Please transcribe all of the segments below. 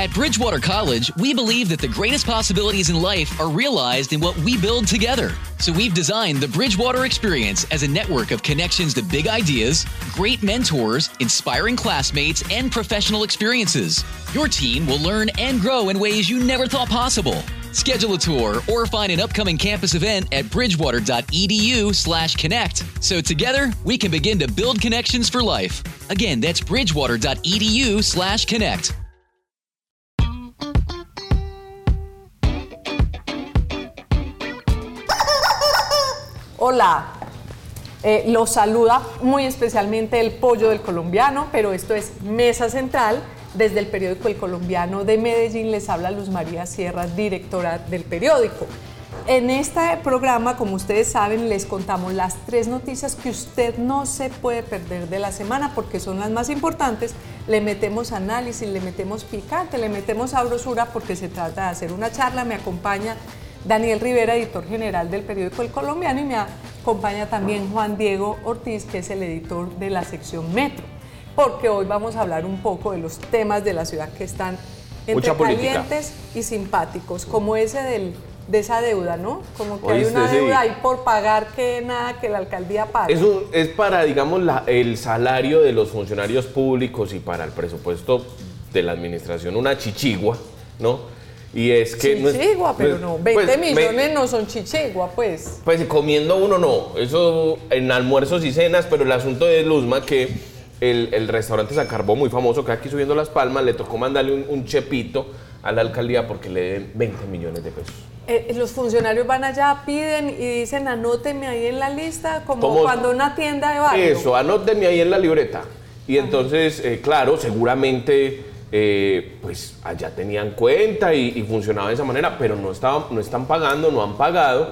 At Bridgewater College, we believe that the greatest possibilities in life are realized in what we build together. So we've designed the Bridgewater Experience as a network of connections to big ideas, great mentors, inspiring classmates, and professional experiences. Your team will learn and grow in ways you never thought possible. Schedule a tour or find an upcoming campus event at bridgewater.edu/connect. So together, we can begin to build connections for life. Again, that's bridgewater.edu/connect. Hola, eh, los saluda muy especialmente el pollo del colombiano, pero esto es Mesa Central. Desde el periódico El Colombiano de Medellín les habla Luz María Sierra, directora del periódico. En este programa, como ustedes saben, les contamos las tres noticias que usted no se puede perder de la semana porque son las más importantes. Le metemos análisis, le metemos picante, le metemos sabrosura porque se trata de hacer una charla. Me acompaña Daniel Rivera, editor general del periódico El Colombiano, y me acompaña también Juan Diego Ortiz, que es el editor de la sección Metro, porque hoy vamos a hablar un poco de los temas de la ciudad que están entre calientes y simpáticos, como ese del, de esa deuda, ¿no? Como que hay una sí. deuda ahí por pagar que nada que la alcaldía pague. Es, un- es para, digamos, la- el salario de los funcionarios públicos y para el presupuesto de la administración una chichigua, ¿no? Y es que... no es- chichigua, pero pues- no, 20 pues, me- millones no son chichigua, pues. Pues comiendo uno no, eso en almuerzos y cenas, pero el asunto de Luzma que el, el restaurante Sacarbó, muy famoso, que aquí subiendo las palmas, le tocó mandarle un, un chepito a la alcaldía porque le deben 20 millones de pesos. Eh, los funcionarios van allá, piden y dicen anóteme ahí en la lista, como cuando una tienda de barrio. Eso, anóteme ahí en la libreta. Y entonces, eh, claro, seguramente, eh, pues allá tenían cuenta y, y funcionaba de esa manera, pero no, estaban, no están pagando, no han pagado.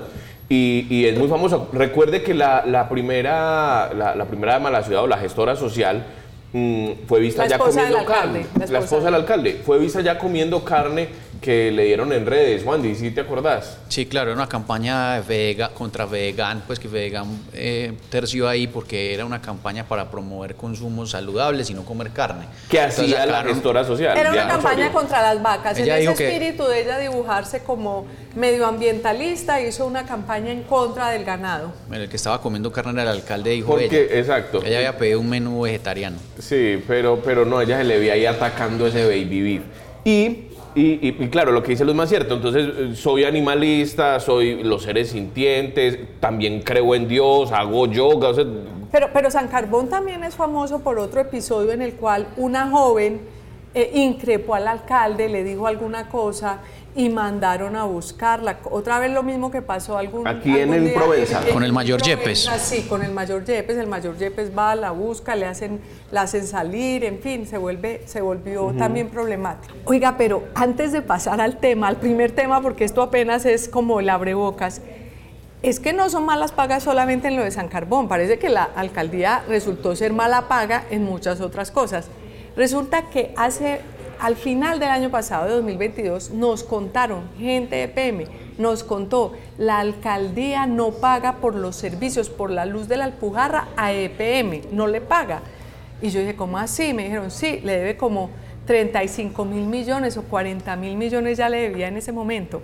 Y, y es muy famoso. Recuerde que la, la primera, la, la primera dama de la ciudad o la gestora social mm, fue vista ya comiendo carne. la esposa del alcalde fue vista ya comiendo carne que le dieron en redes. Juan, ¿sí te acordás? Sí, claro, era una campaña vega, contra vegan, pues que vegan eh, terció ahí porque era una campaña para promover consumos saludables y no comer carne. Que Entonces hacía la gestora social. Era una campaña contra las vacas. Ella en ese que- espíritu de ella dibujarse como medioambientalista, hizo una campaña en contra del ganado. El que estaba comiendo carne era el alcalde, dijo Porque, ella. exacto. Ella había pedido un menú vegetariano. Sí, pero, pero no, ella se le ve ahí atacando ese baby beef. Y, y, y- y claro, lo que dice Luz más cierto. Entonces, eh, soy animalista, soy los seres sintientes, también creo en Dios, hago yoga. Pero, pero San Carbón también es famoso por otro episodio en el cual una joven eh, increpó al alcalde, le dijo alguna cosa y mandaron a buscarla. Otra vez lo mismo que pasó algún Aquí en el día Provenza. Con el mayor Provenza, Yepes. Sí, con el mayor Yepes. El mayor Yepes va, la busca, le hacen, la hacen salir, en fin, se, vuelve, se volvió también problemático. Oiga, pero antes de pasar al tema, al primer tema, porque esto apenas es como el abrebocas, es que no son malas pagas solamente en lo de San Carbón, parece que la alcaldía resultó ser mala paga en muchas otras cosas. Resulta que hace, al final del año pasado, de 2022, nos contaron, gente de PM, nos contó, la alcaldía no paga por los servicios, por la luz de la Alpujarra a EPM, no le paga. Y yo dije, ¿cómo así? Me dijeron, sí, le debe como 35 mil millones o 40 mil millones ya le debía en ese momento.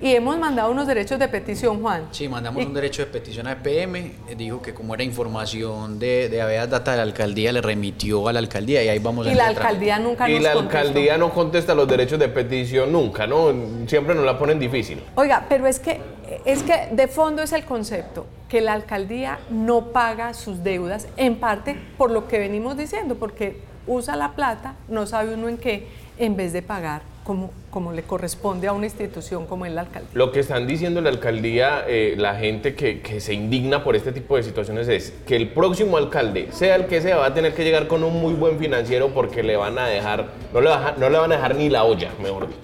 Y hemos mandado unos derechos de petición, Juan. Sí, mandamos Y- un derecho de petición a EPM, eh, dijo que como era información de, de Aveas Data de la alcaldía, le remitió a la alcaldía y ahí vamos Y en la el trámite. alcaldía nunca y nos la contestó. alcaldía no contesta los derechos de petición nunca, ¿no? Siempre nos la ponen difícil. Oiga, pero es que, es que de fondo es el concepto, que la alcaldía no paga sus deudas, en parte por lo que venimos diciendo, porque usa la plata, no sabe uno en qué, en vez de pagar como, como le corresponde a una institución como es la alcaldía. Lo que están diciendo la alcaldía, eh, la gente que, que se indigna por este tipo de situaciones es que el próximo alcalde, sea el que sea, va a tener que llegar con un muy buen financiero porque le van a dejar, no le, baja- no le van a dejar ni la olla, mejor dicho.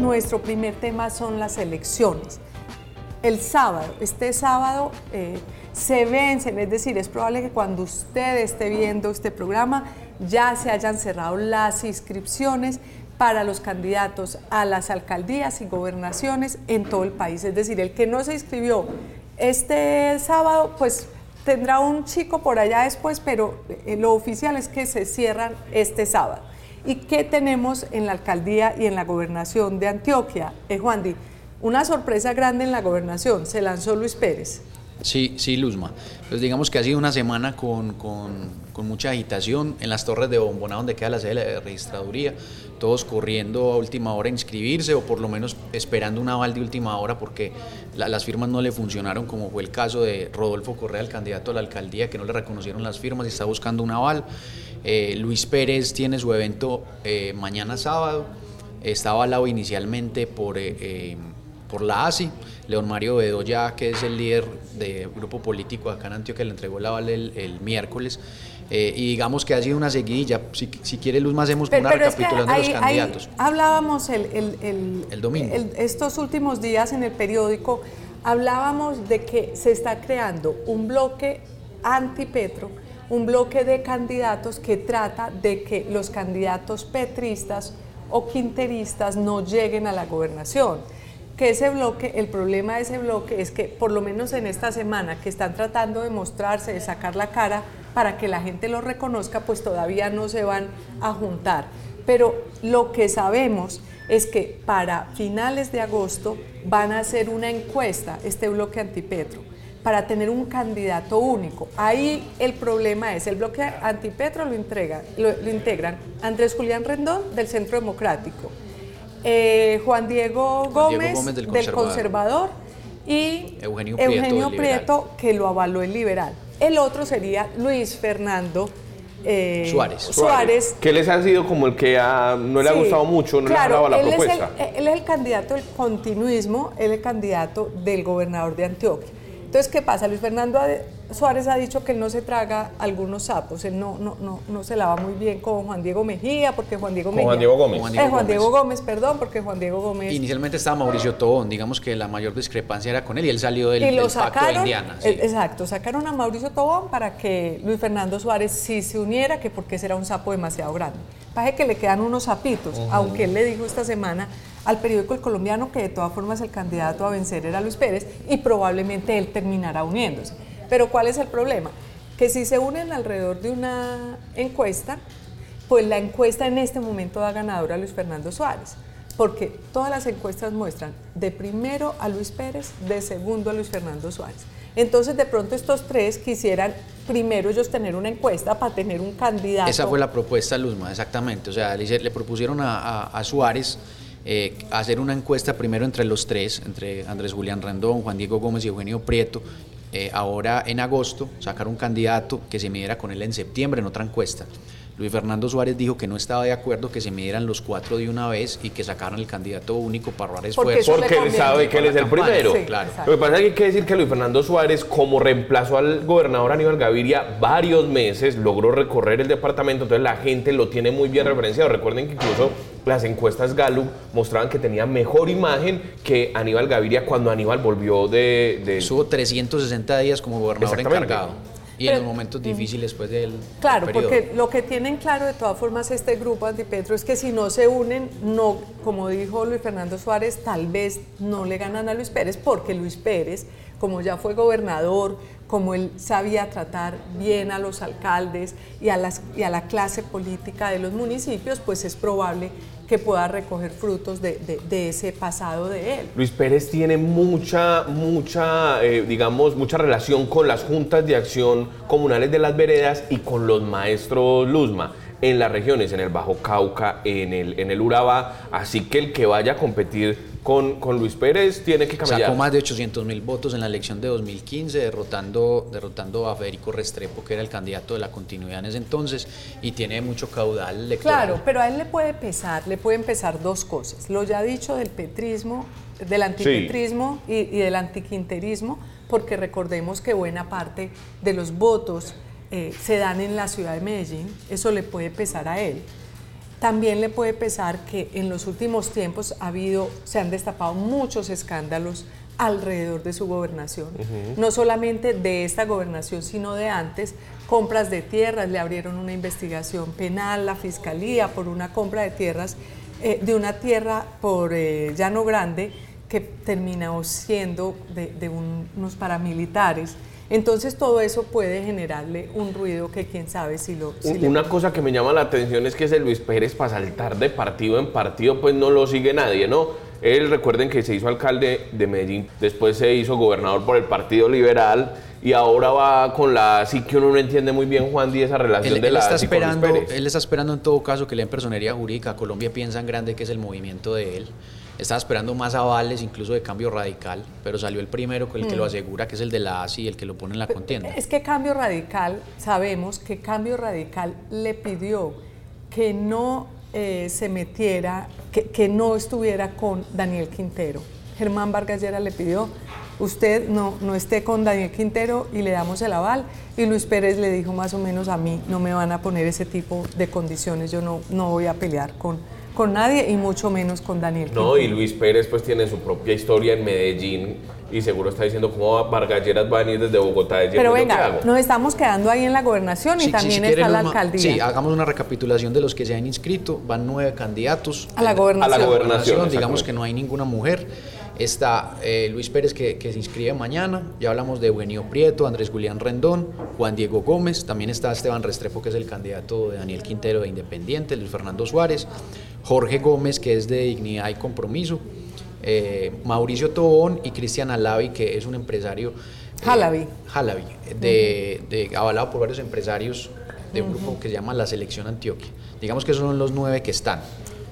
Nuestro primer tema son las elecciones. El sábado, este sábado eh, se vencen, es decir, es probable que cuando usted esté viendo este programa ya se hayan cerrado las inscripciones para los candidatos a las alcaldías y gobernaciones en todo el país. Es decir, el que no se inscribió este sábado, pues tendrá un chico por allá después, pero eh, lo oficial es que se cierran este sábado. ¿Y qué tenemos en la alcaldía y en la gobernación de Antioquia? Eh, Juan una sorpresa grande en la gobernación, se lanzó Luis Pérez. Sí, sí, Luzma. Pues digamos que ha sido una semana con, con, mucha agitación en las torres de Bombona, donde queda la sede de la registraduría, todos corriendo a última hora a inscribirse o por lo menos esperando un aval de última hora porque la, las firmas no le funcionaron, como fue el caso de Rodolfo Correa, el candidato a la alcaldía, que no le reconocieron las firmas y está buscando un aval. Eh, Luis Pérez tiene su evento eh, mañana sábado, estaba avalado inicialmente por... Eh, eh por la ASI. León Mario Bedoya, que es el líder del grupo político acá en Antioquia, le entregó la vale el, el miércoles. Eh, y digamos que ha sido una seguidilla. Si, si quiere, Luz, más hacemos pero, una pero recapitulación es que de los candidatos. Hablábamos el, el, el, el domingo. estos últimos días en el periódico, hablábamos de que se está creando un bloque anti-Petro, un bloque de candidatos que trata de que los candidatos petristas o quinteristas no lleguen a la gobernación que ese bloque, el problema de ese bloque es que por lo menos en esta semana que están tratando de mostrarse, de sacar la cara para que la gente lo reconozca, pues todavía no se van a juntar. Pero lo que sabemos es que para finales de agosto van a hacer una encuesta, este bloque antipetro, para tener un candidato único. Ahí el problema es, el bloque antipetro lo, lo integran Andrés Julián Rendón del Centro Democrático, eh, Juan Diego Gómez, Juan Diego Gómez del, del conservador. Conservador. y Eugenio Prieto, Eugenio del Prieto, que lo avaló el liberal. El otro sería Luis Fernando eh, Suárez. Suárez. Que les ha sido como el que no le ha gustado mucho, no claro, le ha dado la él propuesta. Es el, él es el candidato del continuismo, él es el candidato del gobernador de Antioquia. Entonces, ¿qué pasa? Luis Fernando Suárez ha dicho que él no se traga algunos sapos, él no, no, no, no se la va muy bien con Juan Diego Mejía, porque Juan Diego Con Mejía... Juan Diego Gómez. Juan Eh, Diego Juan Gómez. Diego Gómez, perdón, porque Juan Diego Gómez... Inicialmente estaba Mauricio Tobón, digamos que la mayor discrepancia era con él y él salió del, y lo del pacto de Indiana. sí. eh, exacto, sacaron a Mauricio Tobón para que Luis Fernando Suárez sí se uniera, que porque ese era un sapo demasiado grande. Parece que le quedan unos sapitos, aunque él le dijo esta semana al periódico El Colombiano que de todas formas el candidato a vencer era Luis Pérez y probablemente él terminará uniéndose. Pero ¿cuál es el problema? Que si se unen alrededor de una encuesta, pues la encuesta en este momento da ganador a Luis Fernando Suárez, porque todas las encuestas muestran de primero a Luis Pérez, de segundo a Luis Fernando Suárez. Entonces de pronto estos tres quisieran primero ellos tener una encuesta para tener un candidato. Esa fue la propuesta, Luzma, exactamente. O sea, le, propusieron a Suárez eh, hacer una encuesta primero entre los tres, entre Andrés Julián Rendón, Juan Diego Gómez y Eugenio Prieto. eh, ahora en agosto sacar un candidato que se midiera con él en septiembre en otra encuesta. Luis Fernando Suárez dijo que no estaba de acuerdo que se midieran los cuatro de una vez y que sacaran el candidato único para ahorrar Porque esfuerzos. le Porque él sabe que él es el Campaña, primero. sí, claro. exacto. Lo que pasa es que hay que decir que Luis Fernando Suárez, como reemplazó al gobernador Aníbal Gaviria varios meses, logró recorrer el departamento, entonces la gente lo tiene muy bien referenciado. Recuerden que incluso las encuestas Gallup mostraban que tenía mejor imagen que Aníbal Gaviria cuando Aníbal volvió de... de- Estuvo 360 días como gobernador encargado. Y Pero- en los momentos difíciles después del Claro, del porque lo que tienen claro de todas formas este grupo antipetro es que si no se unen, no, como dijo Luis Fernando Suárez, tal vez no le ganan a Luis Pérez, porque Luis Pérez, como ya fue gobernador, como él sabía tratar bien a los alcaldes y a, las, y a la clase política de los municipios, pues es probable que pueda recoger frutos de, de- ese pasado de él. Luis Pérez tiene mucha, mucha, eh, digamos, mucha relación con las juntas de acción comunales de las veredas y con los maestros Luzma en las regiones, en el Bajo Cauca, en el, en el Urabá. Así que el que vaya a competir con, con Luis Pérez tiene que cambiar. Sacó más de 800 mil votos en la elección de 2015, derrotando, derrotando a Federico Restrepo, que era el candidato de la continuidad en ese entonces, y tiene mucho caudal electoral. Claro, pero a él le puede pesar, le pueden pesar dos cosas. Lo ya dicho del petrismo, del antipetrismo y, y del antiquinterismo, porque recordemos que buena parte de los votos eh, se dan en la ciudad de Medellín, eso le puede pesar a él. También le puede pesar que en los últimos tiempos ha habido, se han destapado muchos escándalos alrededor de su gobernación. No solamente de esta gobernación, sino de antes. Compras de tierras, le abrieron una investigación penal, la fiscalía, por una compra de tierras, eh, de una tierra por eh, Llano Grande, que terminó siendo de, de un- unos paramilitares. Entonces todo eso puede generarle un ruido que quién sabe si lo... Si Un- Una cosa que me llama la atención es que ese Luis Pérez para saltar de partido en partido pues no lo sigue nadie, ¿no? Él recuerden que se hizo alcalde de Medellín, después se hizo gobernador por el Partido Liberal y ahora va con la sí que uno no entiende muy bien Juan Díaz esa relación Él, de él la está esperando, Pérez. él está esperando en todo caso que le den personería jurídica. Colombia piensa en grande que es el movimiento de él. Estaba esperando más avales, incluso de cambio radical, pero salió el primero con el que lo asegura, que es el de la ASI, el que lo pone en la contienda. Es que Cambio Radical, sabemos que Cambio Radical le pidió que no eh, se metiera, que, que no estuviera con Daniel Quintero. Germán Vargas Lleras le pidió, usted no, no esté con Daniel Quintero y le damos el aval. Y Luis Pérez le dijo más o menos a mí, no me van a poner ese tipo de condiciones, yo no, no voy a pelear con, con nadie y mucho menos con Daniel No, y. Luis Pérez pues tiene su propia historia en Medellín y seguro está diciendo cómo Vargalleras va a venir desde Bogotá. a decir, Pero "Bueno, ¿qué venga, hago?". nos estamos quedando ahí en la gobernación y Sí, sí, también si está la alcaldía. Sí, hagamos una recapitulación de los que se han inscrito. Van nueve candidatos. A la gobernación. A la gobernación, digamos que no hay ninguna mujer. Está eh, Luis Pérez que, que se inscribe mañana. Ya hablamos de Eugenio Prieto, Andrés Julián Rendón, Juan Diego Gómez. También está Esteban Restrepo, que es el candidato de Daniel Quintero de Independiente, Luis Fernando Suárez. Jorge Gómez, que es de Dignidad y Compromiso. eh, Mauricio Tobón y Cristian Alavi, que es un empresario. eh, Halabi. Halabi, de, de- avalado por varios empresarios de un grupo que se llama La Selección Antioquia. Digamos que esos son los nueve que están.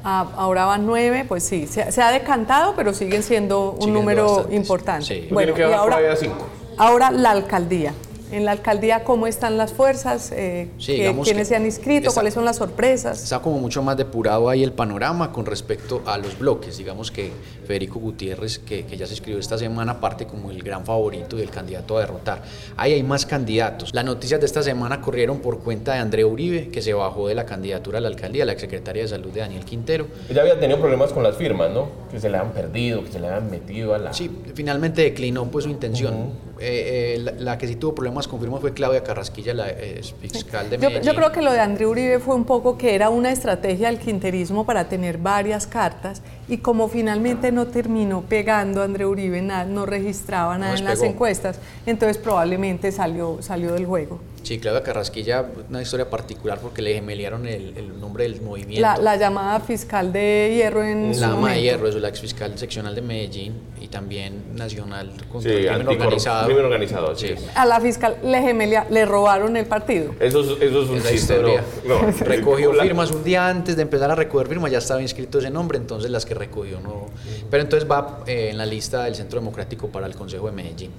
Ah, ahora van nueve, pues sí, se, se ha decantado, pero siguen siendo un Siguen número bastantes, importante. sí. Bueno, y ahora, ahí a cinco. ahora la alcaldía. En la alcaldía, ¿cómo están las fuerzas? Eh, Sí, ¿qué- digamos ¿Quiénes se han inscrito? está- ¿Cuáles son las sorpresas? Está como mucho más depurado ahí el panorama con respecto a los bloques. Digamos que Federico Gutiérrez, que, que ya se escribió esta semana, parte como el gran favorito y el candidato a derrotar. Ahí hay más candidatos. Las noticias de esta semana corrieron por cuenta de Andrea Uribe, que se bajó de la candidatura a la alcaldía, la exsecretaria de Salud de Daniel Quintero. Ella había tenido problemas con las firmas, ¿no? Que se le han perdido, que se le han metido a la... Sí, finalmente declinó pues su intención. Eh, eh, la, la que sí tuvo problemas con firma fue Claudia Carrasquilla, la eh, fiscal de Medellín. yo creo que lo de André Uribe fue un poco que era una estrategia del quinterismo para tener varias cartas y como finalmente no terminó pegando André Uribe, nada, no registraba nada en las encuestas, entonces probablemente salió, salió del juego. Sí, Claudia Carrasquilla, una historia particular porque le gemelearon el, el nombre del movimiento. La, la llamada fiscal de hierro en su La ama de hierro, es la ex fiscal seccional de Medellín y también nacional contra el Sí, crimen anticorrup- organizado. crimen organizado, sí. Sí. A la fiscal le gemelia, le robaron el partido. Eso, es- eso es un Esa chiste, historia. ¿no? No, Recogió firmas un día antes de empezar a recoger firmas, ya estaba inscrito ese nombre, entonces las que recogió no. Pero entonces va eh, en la lista del Centro Democrático para el Consejo de Medellín.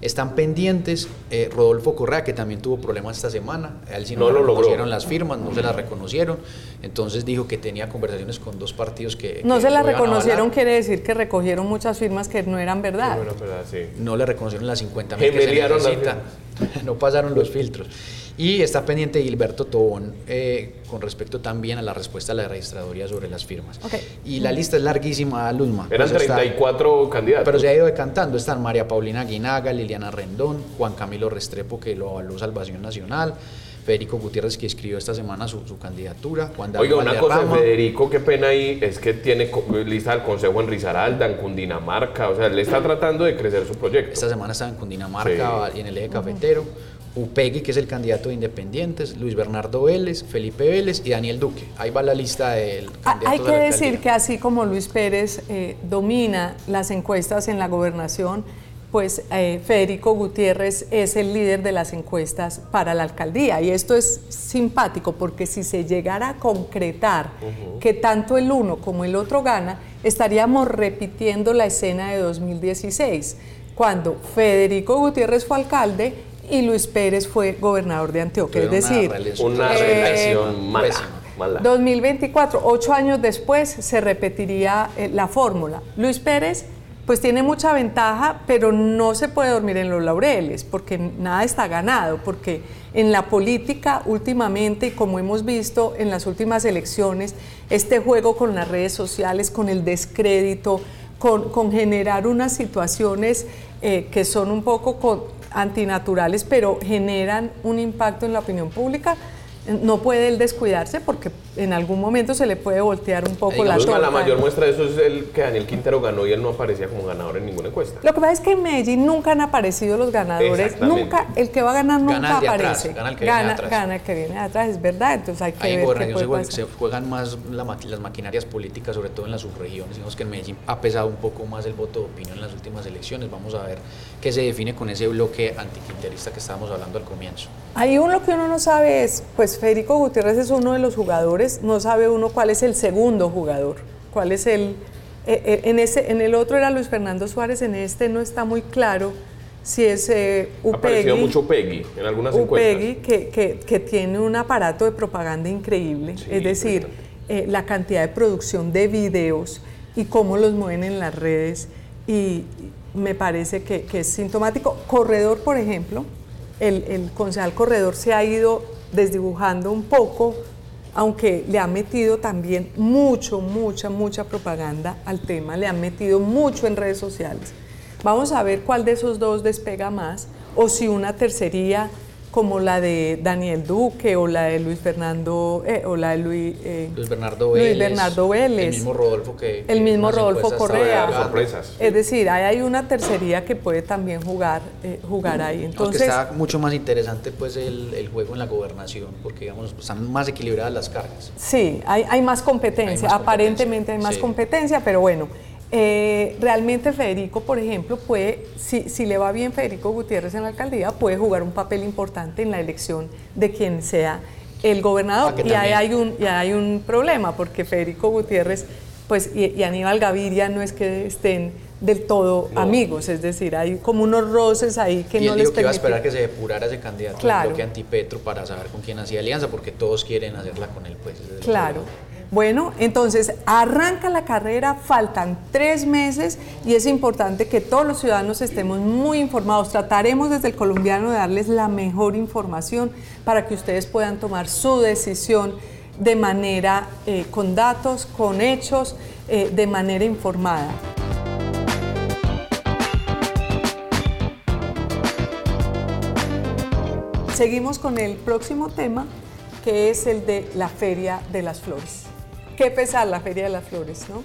Están pendientes eh, Rodolfo Correa, que también tuvo problemas esta semana. A él sí no, No le lo logró. las firmas, no se las reconocieron. Entonces dijo que tenía conversaciones con dos partidos que. No que se la lo iban a reconocieron, quiere decir que recogieron muchas firmas que no eran verdad. Bueno, verdad, sí. no le reconocieron las 50 mil que se las. no pasaron los filtros. Y está pendiente Gilberto Tobón eh, con respecto también a la respuesta a la registraduría sobre las firmas. Ok. Y la lista es larguísima, Luzma. Eran Pues está- 34 candidatos. pero se ha ido decantando. Están María Paulina Guinaga, Liliana Rendón, Juan Camilo Restrepo, que lo avaló Salvación Nacional, Federico Gutiérrez, que escribió esta semana su, su candidatura, Juan David Oiga, una cosa. Federico, qué pena ahí, es que tiene lista del Consejo en Risaralda, en Cundinamarca, o sea, le está tratando de crecer su proyecto. Esta semana estaba en Cundinamarca y en el eje cafetero. Upegui, que es el candidato de Independientes, Luis Bernardo Vélez, Felipe Vélez y Daniel Duque. Ahí va la lista del Ah, candidato Hay de que la decir que así como Luis Pérez eh, domina las encuestas en la gobernación, pues eh, Federico Gutiérrez es el líder de las encuestas para la alcaldía. Y esto es simpático porque si se llegara a concretar que tanto el uno como el otro gana, estaríamos repitiendo la escena de 2016, cuando Federico Gutiérrez fue alcalde y Luis Pérez fue gobernador de Antioquia. Es una decir. Una Eh, reelección mala, pésima. mala. 2024, ocho años después, se repetiría eh, la fórmula. Luis Pérez, pues tiene mucha ventaja, pero no se puede dormir en los laureles, porque nada está ganado, porque en la política últimamente, y como hemos visto en las últimas elecciones, este juego con las redes sociales, con el descrédito, con, con generar unas situaciones eh, que son un poco antinaturales, pero generan un impacto en la opinión pública, no puede él descuidarse porque en algún momento se le puede voltear un poco la torta. La mayor muestra de eso es el que Daniel Quintero ganó y él no aparecía como ganador en ninguna encuesta. Lo que pasa es que en Medellín nunca han aparecido los ganadores, nunca, el que va a ganar nunca aparece. gana el que viene atrás. Gana el que viene atrás, es verdad, entonces hay que Ahí ver qué puede se, se, juegan más las maquinarias políticas, sobre todo en las subregiones, digamos que en Medellín ha pesado un poco más el voto de opinión en las últimas elecciones, vamos a ver qué se define con ese bloque antiquinterista que estábamos hablando al comienzo. Hay uno que uno no sabe es, pues Federico Gutiérrez es uno de los jugadores, no sabe uno cuál es el segundo jugador, cuál es el... Eh, eh, en, ese, en el otro era Luis Fernando Suárez, en este no está muy claro si es eh, Upegui. Ha mucho Upegui en algunas Upegui, que, que, que, tiene un aparato de propaganda increíble, es decir, eh, la cantidad de producción de videos y cómo los mueven en las redes y me parece que, que es sintomático. Corredor, por ejemplo, el, el concejal Corredor se ha ido desdibujando un poco, aunque le ha metido también mucho, mucha, mucha propaganda al tema, le han metido mucho en redes sociales. Vamos a ver cuál de esos dos despega más, o si una tercería como la de Daniel Duque o la de Luis Fernando eh, o la de Luis, eh, Luis, Bernardo Vélez, Luis Bernardo Vélez, el mismo Rodolfo que el mismo Rodolfo Correa, sorpresas. es decir, hay una tercería que puede también jugar eh, jugar ahí. Entonces Aunque está mucho más interesante pues el, el, juego en la gobernación porque digamos están más equilibradas las cargas. Sí, hay, hay más competencia, hay más aparentemente competencia. hay más sí. competencia, pero bueno. Eh, realmente Federico, por ejemplo, puede, si, si, le va bien Federico Gutiérrez en la alcaldía, puede jugar un papel importante en la elección de quien sea el gobernador. Ah, y ahí hay, un, y hay un problema, porque Federico Gutiérrez pues, y, y, Aníbal Gaviria no es que estén del todo no. amigos, es decir, hay como unos roces ahí que y no él les dijo que iba a esperar que se depurara ese candidato claro. bloque antipetro para saber con quién hacía alianza, porque todos quieren hacerla con él. Pues, claro. Bueno, entonces arranca la carrera, faltan tres meses y es importante que todos los ciudadanos estemos muy informados. Trataremos desde el colombiano de darles la mejor información para que ustedes puedan tomar su decisión de manera eh, con datos, con hechos, eh, de manera informada. Seguimos con el próximo tema, que es el de la Feria de las Flores. Qué pesar la Feria de las Flores, ¿no?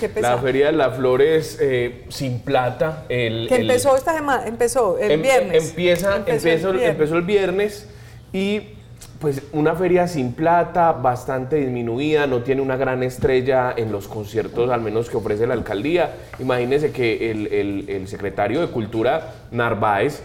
Qué pesar. La Feria de las Flores eh, sin plata. El, que empezó el, esta semana, empezó el em, viernes. Empieza, empezó, empezó, el viernes. empezó el viernes y pues una feria sin plata, bastante disminuida, no tiene una gran estrella en los conciertos, al menos que ofrece la alcaldía. Imagínense que el, el, el secretario de Cultura, Narváez,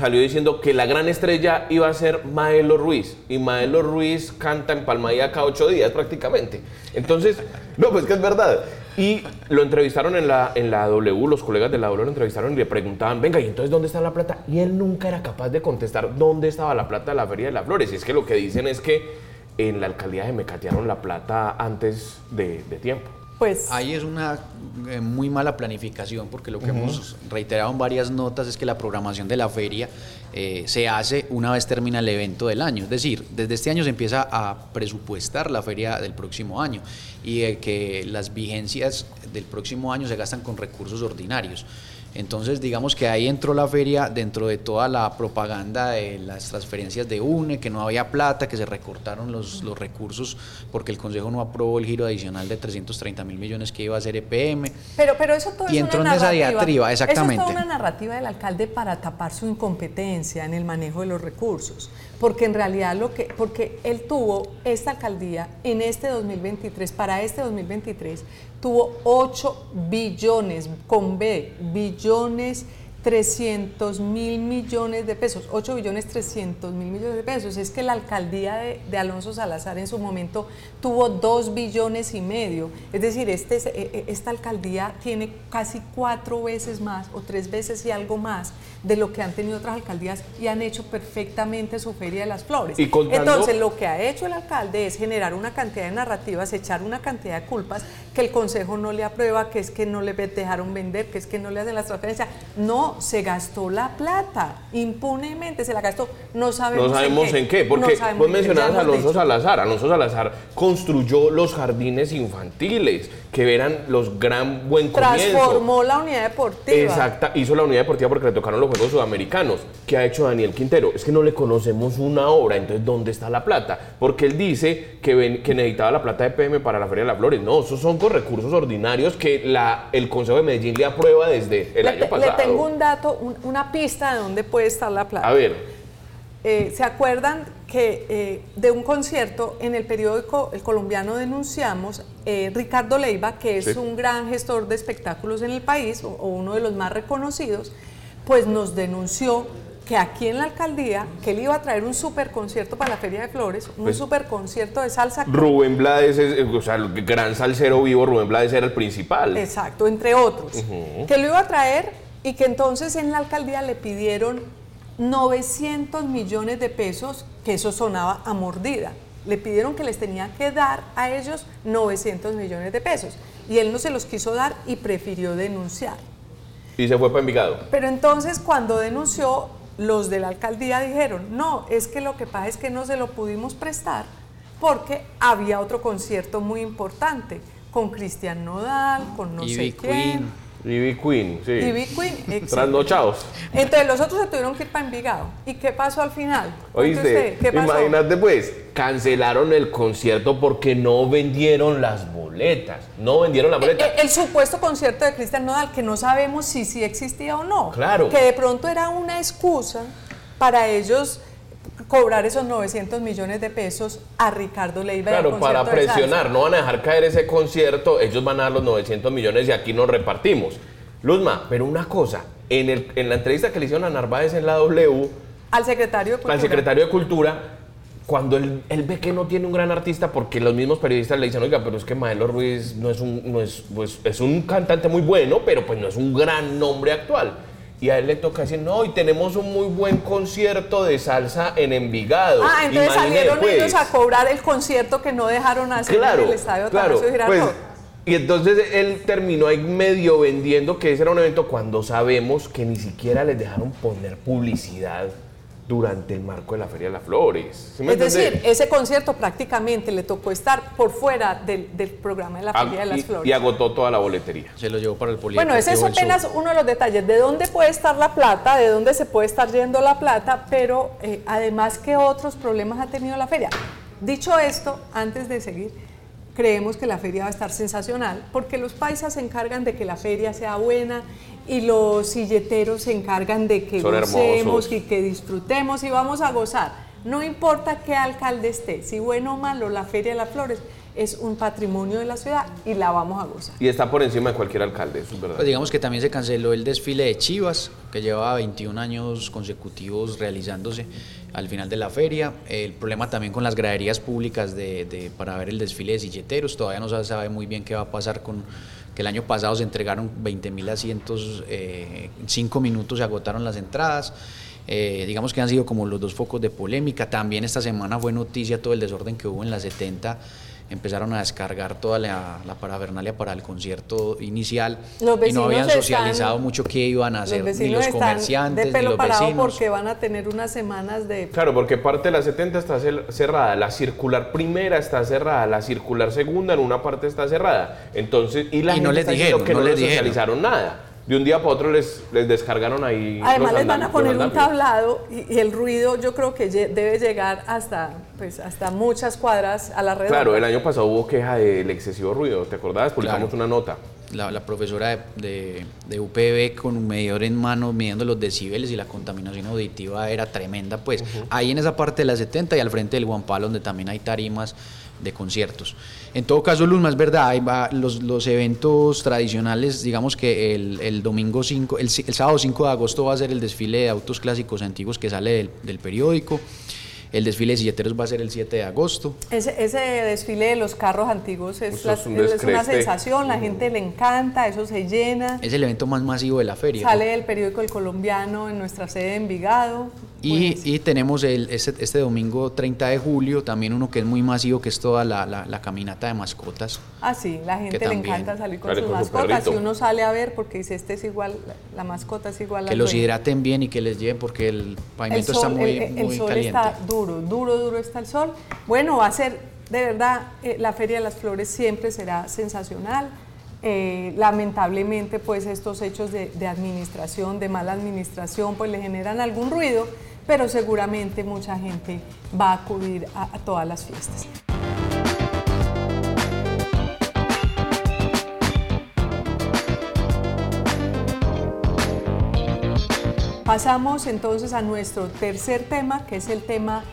salió diciendo que la gran estrella iba a ser Maelo Ruiz. Y Maelo Ruiz canta en Palmaía cada ocho días prácticamente. Entonces, no, pues que es verdad. Y lo entrevistaron en la, en la W, los colegas de la W lo entrevistaron y le preguntaban, venga, ¿y entonces dónde está la plata? Y él nunca era capaz de contestar dónde estaba la plata de la Feria de las Flores. Y es que lo que dicen es que en la alcaldía se me catearon la plata antes de, de tiempo. Pues, Ahí es una eh, muy mala planificación porque lo que uh -huh. hemos reiterado en varias notas es que la programación de la feria eh, se hace una vez termina el evento del año. Es decir, desde este año se empieza a presupuestar la feria del próximo año y eh, que las vigencias del próximo año se gastan con recursos ordinarios. Entonces, digamos que ahí entró la feria dentro de toda la propaganda de las transferencias de UNE, que no había plata, que se recortaron los, los recursos porque el Consejo no aprobó el giro adicional de 330 mil millones que iba a hacer EPM. Pero, pero eso todo y es entró una en esa diatriba, exactamente. Eso es toda una narrativa del alcalde para tapar su incompetencia en el manejo de los recursos. Porque en realidad lo que, porque él tuvo esta alcaldía en este 2023, para este 2023, tuvo 8 billones, con B, billones 300 mil millones de pesos, 8 billones 300 mil millones de pesos. Es que la alcaldía de, Alonso Salazar en su momento tuvo 2 billones y medio. Es decir, este, esta alcaldía tiene casi cuatro veces más o tres veces y algo más de lo que han tenido otras alcaldías y han hecho perfectamente su Feria de las Flores. ¿Y contando... Entonces, lo que ha hecho el alcalde es generar una cantidad de narrativas, echar una cantidad de culpas que el Consejo no le aprueba, que es que no le dejaron vender, que es que no le hacen las transferencias. No, No, se gastó la plata, impunemente se la gastó. No sabemos, no sabemos en qué, porque vos mencionabas a Alonso Salazar. Alonso Salazar construyó los jardines infantiles, que eran los gran buen comienzo. Transformó la unidad deportiva. Exacta, hizo la unidad deportiva porque le tocaron los Juegos Sudamericanos. ¿Qué ha hecho Daniel Quintero? Es que no le conocemos una obra, entonces ¿dónde está la plata? Porque él dice que, que necesitaba la plata de PM para la Feria de las Flores. No, esos son con recursos ordinarios que la, el Consejo de Medellín le aprueba desde el año pasado. Le tengo un dato, una pista de dónde puede estar la plata. A ver. Eh, ¿Se acuerdan que eh, de un concierto en el periódico El Colombiano denunciamos, eh, Ricardo Leiva, que es un gran gestor de espectáculos en el país, o, uno de los más reconocidos, pues nos denunció que aquí en la alcaldía, que él iba a traer un super concierto para la Feria de Flores, un pues, super concierto de salsa. Rubén Blades, o sea, el gran salsero vivo, Rubén Blades era el principal. Exacto, entre otros. Que lo iba a traer y que entonces en la alcaldía le pidieron 900 millones de pesos, que eso sonaba a mordida. Le pidieron que les tenía que dar a ellos 900 millones de pesos. Y él no se los quiso dar y prefirió denunciar. Y se fue para Envigado. Pero entonces cuando denunció, los de la alcaldía dijeron, no, es que lo que pasa es que no se lo pudimos prestar porque había otro concierto muy importante con Cristian Nodal, con no sé quién. Ivy Queen, sí. Ivy Queen, Trasnochados. Entonces los otros se tuvieron que ir para Envigado. ¿Y qué pasó al final? Oíste, ¿qué pasó? imagínate pues, cancelaron el concierto porque no vendieron las boletas. No vendieron las boletas. El, el, supuesto concierto de Cristian Nodal, que no sabemos si sí existía o no. Claro. Que de pronto era una excusa para ellos cobrar esos 900 millones de pesos a Ricardo Leiva. Claro, para presionar, no van a dejar caer ese concierto, ellos van a dar los 900 millones y aquí nos repartimos. Luzma, pero una cosa, en, el, en la entrevista que le hicieron a Narváez en la W, al secretario de Cultura, al secretario de Cultura cuando él, ve que no tiene un gran artista, porque los mismos periodistas le dicen, oiga, pero es que Maelo Ruiz no es un, no es, pues, es un cantante muy bueno, pero pues no es un gran nombre actual y a él le toca decir, no, y tenemos un muy buen concierto de salsa en Envigado. Ah, entonces salieron pues. ellos a cobrar el concierto que no dejaron hacer en el estadio claro, pues, y entonces él terminó ahí medio vendiendo que ese era un evento cuando sabemos que ni siquiera les dejaron poner publicidad durante el marco de la Feria de las Flores. es decir, ese concierto prácticamente le tocó estar por fuera del, programa de la Feria de las Flores. Y agotó toda la boletería. Se lo llevó para el Bueno, ese es apenas uno de los detalles. ¿De dónde puede estar la plata? ¿De dónde se puede estar yendo la plata? Pero eh, además, ¿qué otros problemas ha tenido la feria? Dicho esto, antes de seguir, creemos que la feria va a estar sensacional porque los paisas se encargan de que la feria sea buena y los silleteros se encargan de que gocemos y que disfrutemos y vamos a gozar. No importa qué alcalde esté, si bueno o malo, la Feria de las Flores es un patrimonio de la ciudad y la vamos a gozar. Y está por encima de cualquier alcalde, eso es verdad. Pues digamos que también se canceló el desfile de Chivas, que llevaba 21 años consecutivos realizándose al final de la feria. El problema también con las graderías públicas de, para ver el desfile de silleteros, todavía no se sabe muy bien qué va a pasar con que el año pasado se entregaron 20 mil asientos, eh, en minutos se agotaron las entradas. Eh, digamos que han sido como los dos focos de polémica. También esta semana fue noticia todo el desorden que hubo en la 70 empezaron a descargar toda la, la parafernalia para el concierto inicial y no habían socializado mucho qué iban a hacer ni los comerciantes de pelo ni los vecinos. porque van a tener unas semanas de Claro, porque parte de la 70 está cerrada, la circular primera está cerrada, la circular segunda en una parte está cerrada. Entonces, y la no les dijeron, que no, les socializaron nada de un día para otro les, les descargaron ahí. Además les van a poner un tablado y, el ruido yo creo que debe llegar hasta, pues, hasta muchas cuadras a la red. Claro, el año pasado hubo queja del excesivo ruido, ¿te acordás? Publicamos una nota. La, la, profesora de, de, UPB con un medidor en mano midiendo los decibeles y la contaminación auditiva era tremenda, pues ahí en esa parte de la 70 y al frente del Juan Pablo donde también hay tarimas de conciertos. En todo caso, Luzma, es verdad, va los, los, eventos tradicionales, digamos que el, el domingo 5, el, el, sábado 5 de agosto va a ser el desfile de autos clásicos antiguos que sale del, del periódico. El desfile de silleteros va a ser el 7 de agosto. Ese, ese desfile de los carros antiguos es, es, una sensación, la gente le encanta, eso se llena. Es el evento más masivo de la feria. Sale el periódico El Colombiano en nuestra sede de Envigado Y, tenemos el, este, este, domingo 30 de julio también uno que es muy masivo, que es toda la, la, caminata de mascotas. Ah, sí, la gente le encanta salir con sus mascotas. y uno sale a ver porque dice, este es igual, la mascota es igual Que los hidraten bien y que les lleven porque el pavimento está muy, el, el sol está duro, duro, duro está el sol. Bueno, va a ser, de verdad, eh, la Feria de las Flores siempre será sensacional. Eh, lamentablemente, pues estos hechos de, de administración, de mala administración, pues le generan algún ruido pero seguramente mucha gente va a acudir a, todas las fiestas. Pasamos entonces a nuestro tercer tema, que es el tema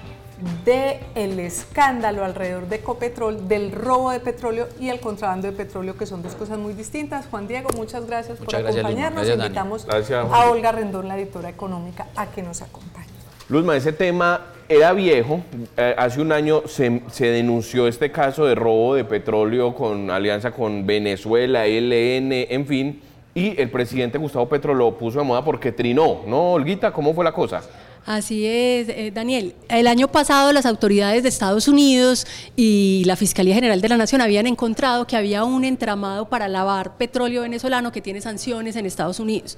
del el escándalo alrededor de Ecopetrol, del robo de petróleo y el contrabando de petróleo, que son dos cosas muy distintas. Juan Diego, muchas gracias por acompañarnos. Invitamos a Olga Rendón, la editora económica, a que nos acompañe. Luzma, ese tema era viejo. Eh, hace un año se, denunció este caso de robo de petróleo con alianza con Venezuela, LN, en fin. Y el presidente Gustavo Petro lo puso de moda porque trinó, ¿no, Olguita? ¿Cómo fue la cosa? Así es, eh, Daniel. El año pasado las autoridades de Estados Unidos y la Fiscalía General de la Nación habían encontrado que había un entramado para lavar petróleo venezolano que tiene sanciones en Estados Unidos.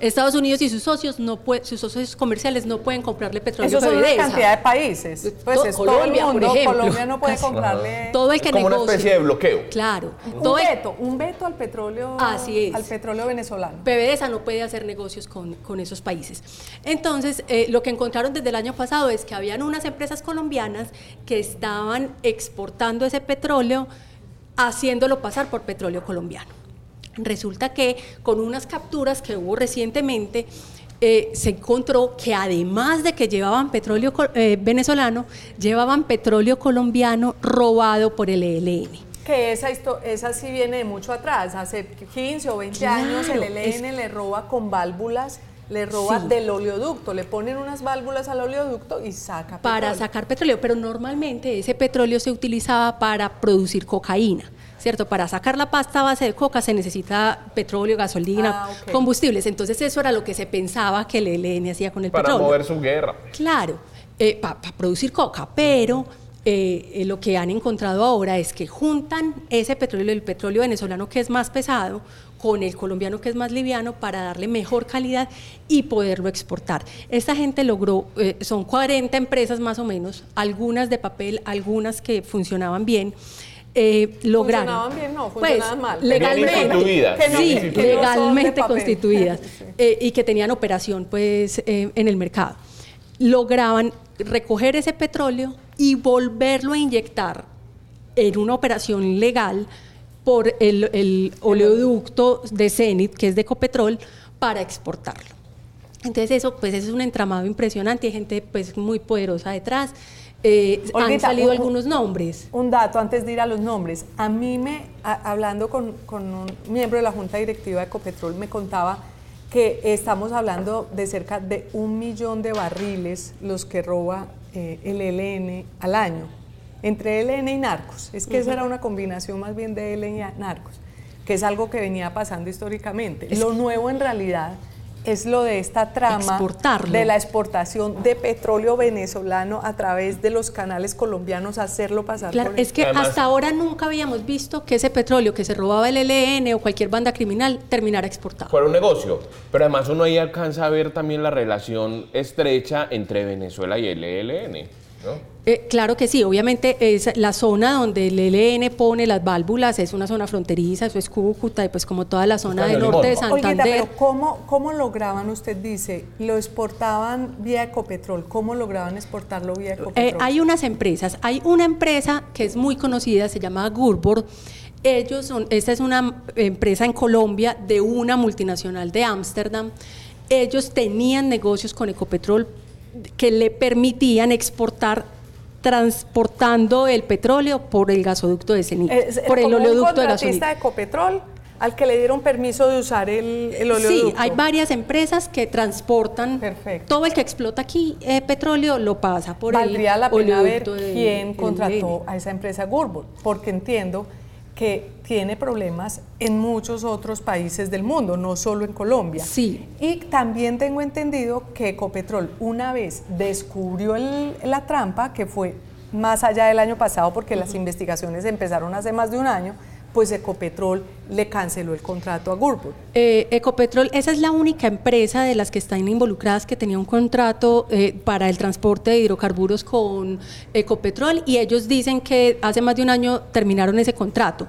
Estados Unidos y sus socios no sus socios comerciales no pueden comprarle petróleo Eso son una cantidad de países. Pues es Colombia, todo el mundo. Colombia no puede comprarle. Todo el que como una especie de bloqueo. Claro. Un veto, un veto al petróleo. Así es. Al petróleo venezolano. PDVSA no puede hacer negocios con, con esos países. Entonces, eh, lo que encontraron desde el año pasado es que habían unas empresas colombianas que estaban exportando ese petróleo, haciéndolo pasar por petróleo colombiano. Resulta que con unas capturas que hubo recientemente, eh, se encontró que además de que llevaban petróleo eh, venezolano, llevaban petróleo colombiano robado por el ELN. Que esa, esa sí viene de mucho atrás, hace 15 o 20 años el ELN le roba con válvulas le roba del oleoducto, le ponen unas válvulas al oleoducto y saca petróleo. Para sacar petróleo, pero normalmente ese petróleo se utilizaba para producir cocaína. ¿Cierto? Para sacar la pasta a base de coca se necesita petróleo, gasolina, ah, combustibles. Entonces eso era lo que se pensaba que el ELN hacía con el petróleo. Para mover su guerra. Claro, eh, para producir coca, pero... Eh, eh, lo que han encontrado ahora es que juntan ese petróleo, el petróleo venezolano que es más pesado, con el colombiano que es más liviano para darle mejor calidad y poderlo exportar. Esta gente logró, son 40 empresas más o menos, algunas de papel, algunas que funcionaban bien, eh, lograron. Funcionaban bien, no, pues, funcionaban mal. Legalmente, sí, legalmente constituidas eh, y que tenían operación pues eh, en el mercado. Lograban recoger ese petróleo y volverlo a inyectar en una operación legal por el, el oleoducto de Zenit, que es de Ecopetrol, para exportarlo. Entonces eso, pues eso es un entramado impresionante, hay gente pues muy poderosa detrás. Eh, han salido algunos nombres. Un dato antes de ir a los nombres. A mí me, hablando con, un miembro de la Junta Directiva de Ecopetrol, me contaba que estamos hablando de cerca de un millón de barriles los que roba eh, el ELN al año, entre ELN y narcos. Es que esa era una combinación más bien de ELN y narcos, que es algo que venía pasando históricamente. Lo nuevo en realidad es lo de esta trama de la exportación de petróleo venezolano a través de los canales colombianos, hacerlo pasar claro, Es que hasta ahora nunca habíamos visto que ese petróleo que se robaba el ELN o cualquier banda criminal terminara exportado. Fuera un negocio, pero además uno ahí alcanza a ver también la relación estrecha entre Venezuela y el ELN. Eh, claro que sí, obviamente es la zona donde el ELN pone las válvulas, es una zona fronteriza, eso es Cúcuta y pues como toda la zona del norte de Santander. pero ¿cómo, ¿cómo lograban, usted dice, lo exportaban vía Ecopetrol? ¿Cómo lograban exportarlo vía eh, Ecopetrol? hay unas empresas, hay una empresa que es muy conocida, se llama Gurbor, ellos son, esta es una empresa en Colombia de una multinacional de Ámsterdam, ellos tenían negocios con Ecopetrol que le permitían exportar transportando el petróleo por el gasoducto de Cenit, por el oleoducto de gasolina. de Ecopetrol al que le dieron permiso de usar el, el oleoducto. Sí, hay varias empresas que transportan. Todo el que explota aquí eh, petróleo lo pasa por Valdría el la pena ver quién contrató a esa empresa Gurbol, porque entiendo que tiene problemas en muchos otros países del mundo, no solo en Colombia. Sí. Y también tengo entendido que Ecopetrol una vez descubrió la trampa, que fue más allá del año pasado, porque las investigaciones empezaron hace más de un año, pues Ecopetrol le canceló el contrato a Gurbor. Eh, Ecopetrol, esa es la única empresa de las que están involucradas que tenía un contrato eh, para el transporte de hidrocarburos con Ecopetrol y ellos dicen que hace más de un año terminaron ese contrato.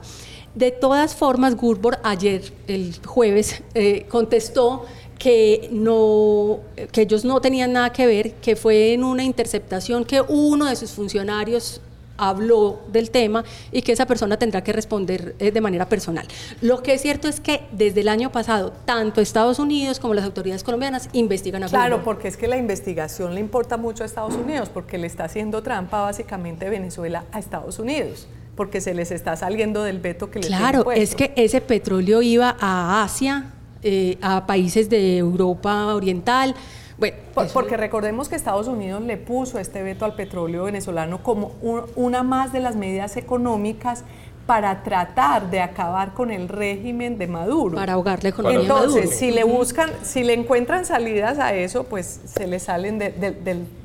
De todas formas, Gurbor ayer, el jueves, eh, contestó que, no, que ellos no tenían nada que ver, que fue en una interceptación que uno de sus funcionarios habló del tema y que esa persona tendrá que responder eh, de manera personal. Lo que es cierto es que desde el año pasado, tanto Estados Unidos como las autoridades colombianas investigan a Claro, porque es que la investigación le importa mucho a Estados Unidos, porque le está haciendo trampa básicamente Venezuela a Estados Unidos porque se les está saliendo del veto que les Claro, es que ese petróleo iba a Asia, eh, a países de Europa Oriental, bueno, porque recordemos que Estados Unidos le puso este veto al petróleo venezolano como una más de las medidas económicas para tratar de acabar con el régimen de Maduro. Para ahogar la economía Entonces, de Maduro. si le buscan, si le encuentran salidas a eso, pues se le salen del,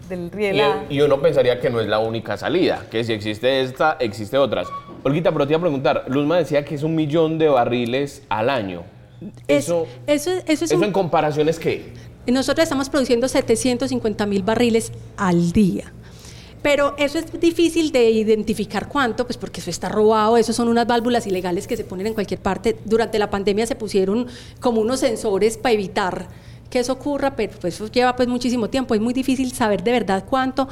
del riel. Y, uno pensaría que no es la única salida, que si existe esta, existe otras. Olguita, pero te iba a preguntar, Luzma decía que es un millón de barriles al año. Eso, eso, eso, es en comparación es qué? Nosotros estamos produciendo 750 mil barriles al día. Pero eso es difícil de identificar cuánto, pues porque eso está robado, eso son unas válvulas ilegales que se ponen en cualquier parte. Durante la pandemia se pusieron como unos sensores para evitar que eso ocurra, pero pues eso lleva pues muchísimo tiempo, es muy difícil saber de verdad cuánto.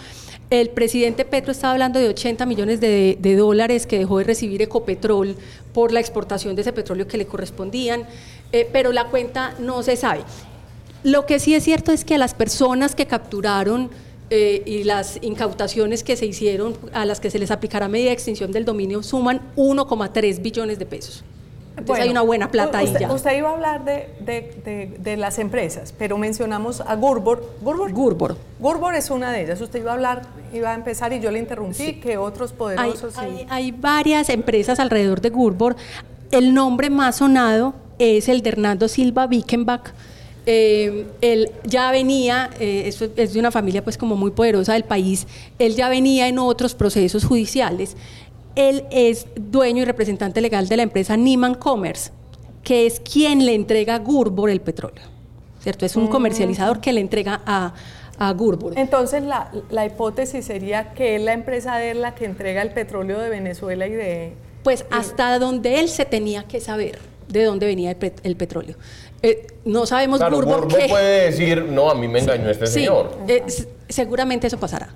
El presidente Petro estaba hablando de 80 millones de, dólares que dejó de recibir Ecopetrol por la exportación de ese petróleo que le correspondían, eh, pero la cuenta no se sabe. Lo que sí es cierto es que a las personas que capturaron eh, y las incautaciones que se hicieron, a las que se les aplicará medida de extinción del dominio, suman 1,3 billones de pesos. Entonces hay una buena plata ahí ya. Usted iba a hablar de, de, de, las empresas, pero mencionamos a Gurbor. ¿Gurbor? Gurbor. Gurbor es una de ellas. Usted iba a hablar, iba a empezar y yo le interrumpí, que otros poderosos... Hay, hay, varias empresas alrededor de Gurbor. El nombre más sonado es el de Hernando Silva Wickenbach, eh, él ya venía, eh, es de una familia pues como muy poderosa del país, él ya venía en otros procesos judiciales. Él es dueño y representante legal de la empresa Niman Commerce, que es quien le entrega a Gurbor el petróleo. ¿Cierto? Es un mm. comercializador que le entrega a, a Gurbor. Entonces la, la, hipótesis sería que es la empresa de él la que entrega el petróleo de Venezuela y de... Pues hasta donde él se tenía que saber de dónde venía el, petróleo. Eh, no sabemos claro, Burbo puede decir, no, a mí me engañó este señor. Eh, seguramente eso pasará.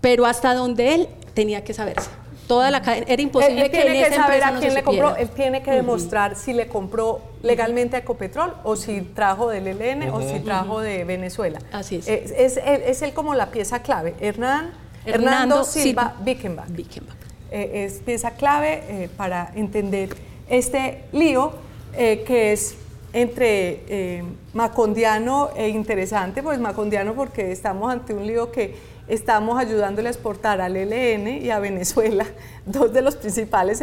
Pero hasta donde él tenía que saberse. Toda la cadena, era imposible que, tiene que saber a quién le compró, él tiene que demostrar si le compró legalmente a Ecopetrol o si trajo del ELN o si trajo de Venezuela. Así es. Es, es, él como la pieza clave. Hernán, Hernando, Silva, Silva eh, es pieza clave para entender este lío que es entre eh, macondiano e interesante, pues macondiano porque estamos ante un lío que estamos ayudándole a exportar al ELN y a Venezuela, dos de los principales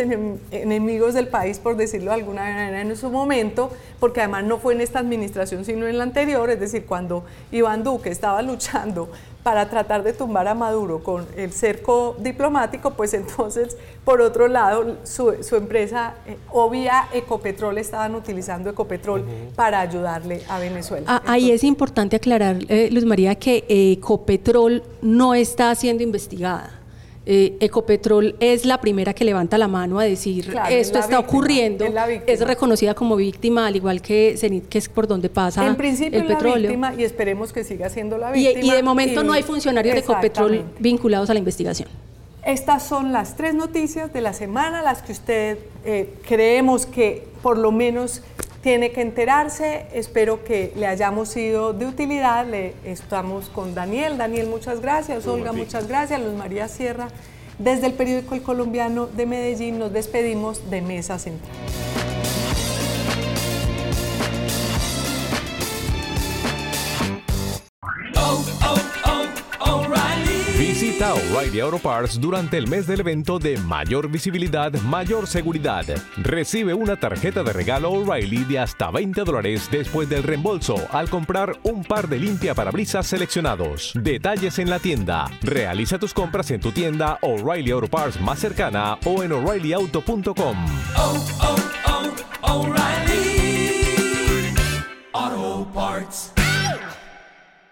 enemigos del país, por decirlo de alguna manera, en su momento, porque además no fue en esta administración, sino en la anterior, es decir, cuando Iván Duque estaba luchando para tratar de tumbar a Maduro con el cerco diplomático, pues entonces, por otro lado, su, empresa eh, Obvia Ecopetrol estaban utilizando Ecopetrol para ayudarle a Venezuela. Ah, ahí es importante aclarar, eh, Luz María, que Ecopetrol no está siendo investigada. Eh, Ecopetrol es la primera que levanta la mano a decir esto está ocurriendo, es, reconocida como víctima, al igual que Zenit, que es por donde pasa en principio el petróleo. víctima y esperemos que siga siendo la víctima. Y, de momento no hay funcionarios de Ecopetrol vinculados a la investigación. Estas son las tres noticias de la semana, las que usted eh, creemos que por lo menos tiene que enterarse. Espero que le hayamos sido de utilidad. Le, estamos con Daniel. Daniel, muchas gracias. Olga, muchas gracias. Luz María Sierra. Desde el periódico El Colombiano de Medellín nos despedimos de Mesa Central. Visita O'Reilly Auto Parts durante el mes del evento de mayor visibilidad, mayor seguridad. Recibe una tarjeta de regalo O'Reilly de hasta 20 dólares después del reembolso al comprar un par de limpia parabrisas seleccionados. Detalles en la tienda. Realiza tus compras en tu tienda O'Reilly Auto Parts más cercana o en o'ReillyAuto.com. Oh, oh, oh, O'Reilly Auto Parts.